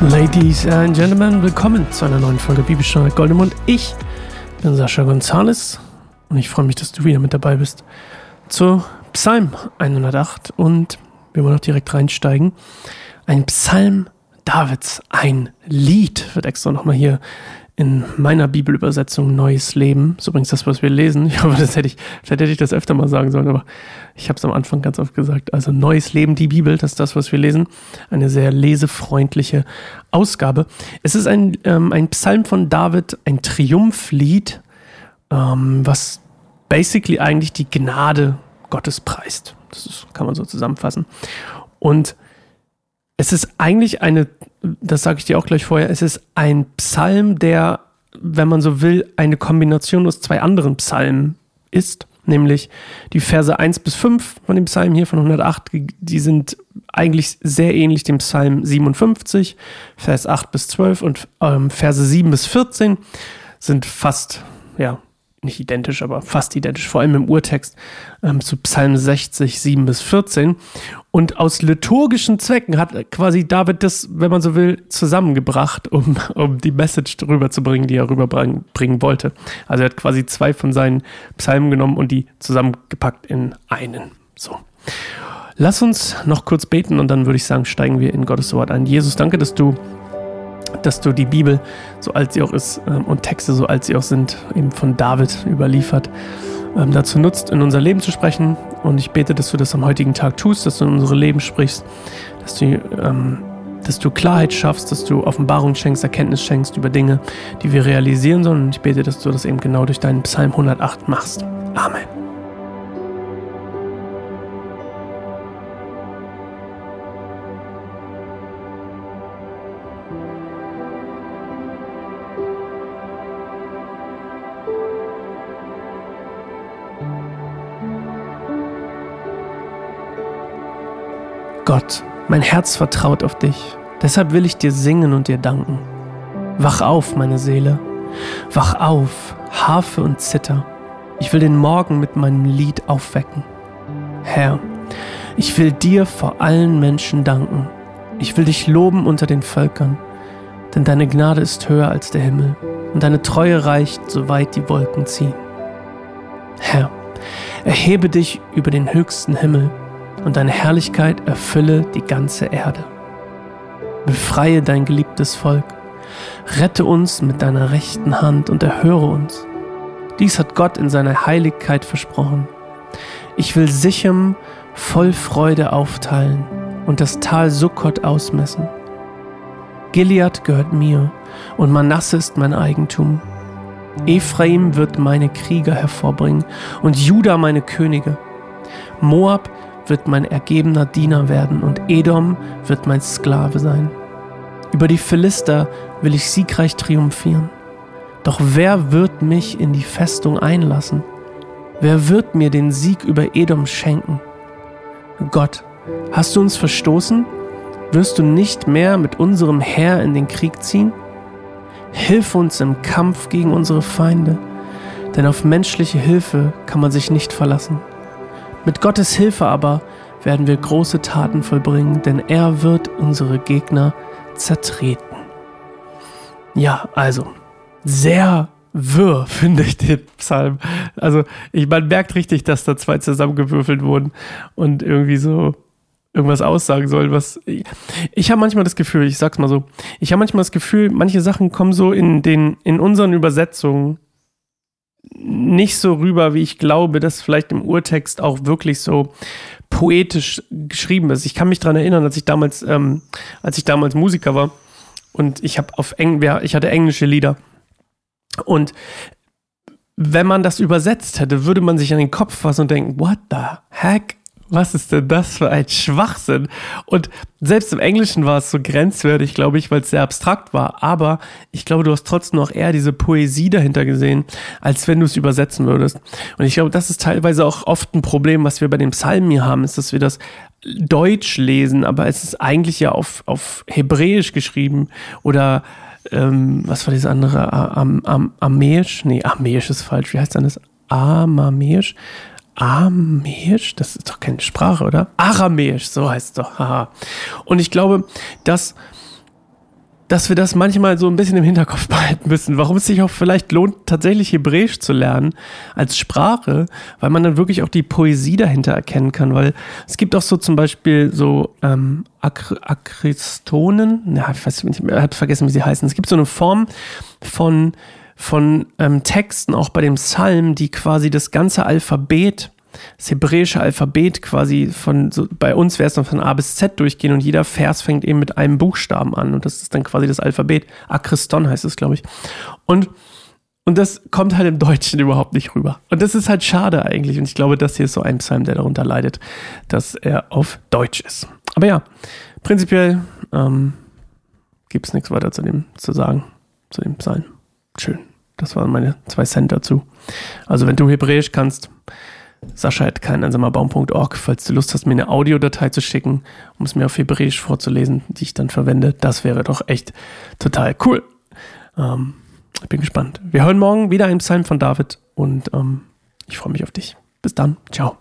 Ladies and Gentlemen, willkommen zu einer neuen Folge Bibelstunde Goldemund. Ich bin Sascha Gonzales und ich freue mich, dass du wieder mit dabei bist zu Psalm 108 und wir wollen auch direkt reinsteigen. Ein Psalm Davids, ein Lied wird extra nochmal hier in meiner Bibelübersetzung Neues Leben. So übrigens das, was wir lesen. Ich hoffe, das hätte ich, vielleicht hätte ich das öfter mal sagen sollen, aber ich habe es am Anfang ganz oft gesagt. Also Neues Leben, die Bibel, das ist das, was wir lesen. Eine sehr lesefreundliche Ausgabe. Es ist ein, ähm, ein Psalm von David, ein Triumphlied, ähm, was basically eigentlich die Gnade Gottes preist. Das ist, kann man so zusammenfassen. Und es ist eigentlich eine das sage ich dir auch gleich vorher, es ist ein Psalm, der, wenn man so will, eine Kombination aus zwei anderen Psalmen ist, nämlich die Verse 1 bis 5 von dem Psalm hier von 108, die sind eigentlich sehr ähnlich dem Psalm 57, Vers 8 bis 12 und ähm, Verse 7 bis 14 sind fast, ja, nicht identisch, aber fast identisch, vor allem im Urtext ähm, zu Psalm 60, 7 bis 14. Und aus liturgischen Zwecken hat quasi David das, wenn man so will, zusammengebracht, um, um die Message rüberzubringen, die er rüberbringen wollte. Also er hat quasi zwei von seinen Psalmen genommen und die zusammengepackt in einen. So. Lass uns noch kurz beten und dann würde ich sagen, steigen wir in Gottes Wort ein. Jesus, danke, dass du dass du die Bibel, so alt sie auch ist, ähm, und Texte, so alt sie auch sind, eben von David überliefert, ähm, dazu nutzt, in unser Leben zu sprechen. Und ich bete, dass du das am heutigen Tag tust, dass du in unsere Leben sprichst, dass du, ähm, dass du Klarheit schaffst, dass du Offenbarung schenkst, Erkenntnis schenkst über Dinge, die wir realisieren sollen. Und ich bete, dass du das eben genau durch deinen Psalm 108 machst. Amen. Gott, mein Herz vertraut auf dich, deshalb will ich dir singen und dir danken. Wach auf, meine Seele, wach auf, Harfe und Zither, ich will den Morgen mit meinem Lied aufwecken. Herr, ich will dir vor allen Menschen danken, ich will dich loben unter den Völkern, denn deine Gnade ist höher als der Himmel und deine Treue reicht, soweit die Wolken ziehen. Herr, erhebe dich über den höchsten Himmel und deine Herrlichkeit erfülle die ganze Erde. Befreie dein geliebtes Volk, rette uns mit deiner rechten Hand und erhöre uns. Dies hat Gott in seiner Heiligkeit versprochen. Ich will Sichem voll Freude aufteilen und das Tal Sukkot ausmessen. Gilead gehört mir und Manasse ist mein Eigentum. Ephraim wird meine Krieger hervorbringen und Juda meine Könige. Moab wird mein ergebener Diener werden und Edom wird mein Sklave sein. Über die Philister will ich siegreich triumphieren. Doch wer wird mich in die Festung einlassen? Wer wird mir den Sieg über Edom schenken? Gott, hast du uns verstoßen? Wirst du nicht mehr mit unserem Herr in den Krieg ziehen? Hilf uns im Kampf gegen unsere Feinde, denn auf menschliche Hilfe kann man sich nicht verlassen. Mit Gottes Hilfe aber werden wir große Taten vollbringen, denn er wird unsere Gegner zertreten. Ja, also sehr wirr, finde ich den Psalm. Also, ich, man merkt richtig, dass da zwei zusammengewürfelt wurden und irgendwie so irgendwas aussagen sollen, was ich, ich habe manchmal das Gefühl, ich sag's mal so, ich habe manchmal das Gefühl, manche Sachen kommen so in den in unseren Übersetzungen nicht so rüber, wie ich glaube, dass vielleicht im Urtext auch wirklich so poetisch geschrieben ist. Ich kann mich daran erinnern, als ich damals, ähm, als ich damals Musiker war und ich habe auf Eng, ich hatte englische Lieder und wenn man das übersetzt hätte, würde man sich an den Kopf fassen und denken, what the heck was ist denn das für ein Schwachsinn? Und selbst im Englischen war es so grenzwertig, glaube ich, weil es sehr abstrakt war. Aber ich glaube, du hast trotzdem noch eher diese Poesie dahinter gesehen, als wenn du es übersetzen würdest. Und ich glaube, das ist teilweise auch oft ein Problem, was wir bei den Psalmen hier haben, ist, dass wir das Deutsch lesen, aber es ist eigentlich ja auf, auf Hebräisch geschrieben oder ähm, was war das andere? Am, am, Amäisch? Nee, Amäisch ist falsch. Wie heißt denn das? Amamäisch? Aramäisch, das ist doch keine Sprache, oder? Aramäisch, so heißt es doch. Haha. Und ich glaube, dass dass wir das manchmal so ein bisschen im Hinterkopf behalten müssen, warum es sich auch vielleicht lohnt, tatsächlich Hebräisch zu lernen als Sprache, weil man dann wirklich auch die Poesie dahinter erkennen kann, weil es gibt auch so zum Beispiel so ähm, Akristonen, ja, ich weiß nicht, ich habe vergessen, wie sie heißen. Es gibt so eine Form von, von ähm, Texten, auch bei dem Psalm, die quasi das ganze Alphabet das hebräische Alphabet quasi von, so, bei uns wäre es dann von A bis Z durchgehen und jeder Vers fängt eben mit einem Buchstaben an und das ist dann quasi das Alphabet. Akriston heißt es, glaube ich. Und, und das kommt halt im Deutschen überhaupt nicht rüber. Und das ist halt schade eigentlich und ich glaube, das hier ist so ein Psalm, der darunter leidet, dass er auf Deutsch ist. Aber ja, prinzipiell ähm, gibt es nichts weiter zu dem zu sagen, zu dem Psalm. Schön. Das waren meine zwei Cent dazu. Also wenn du Hebräisch kannst, sascha.keineinsamerbaum.org, falls du Lust hast, mir eine Audiodatei zu schicken, um es mir auf Hebräisch vorzulesen, die ich dann verwende. Das wäre doch echt total cool. Ähm, ich bin gespannt. Wir hören morgen wieder einen Psalm von David und ähm, ich freue mich auf dich. Bis dann. Ciao.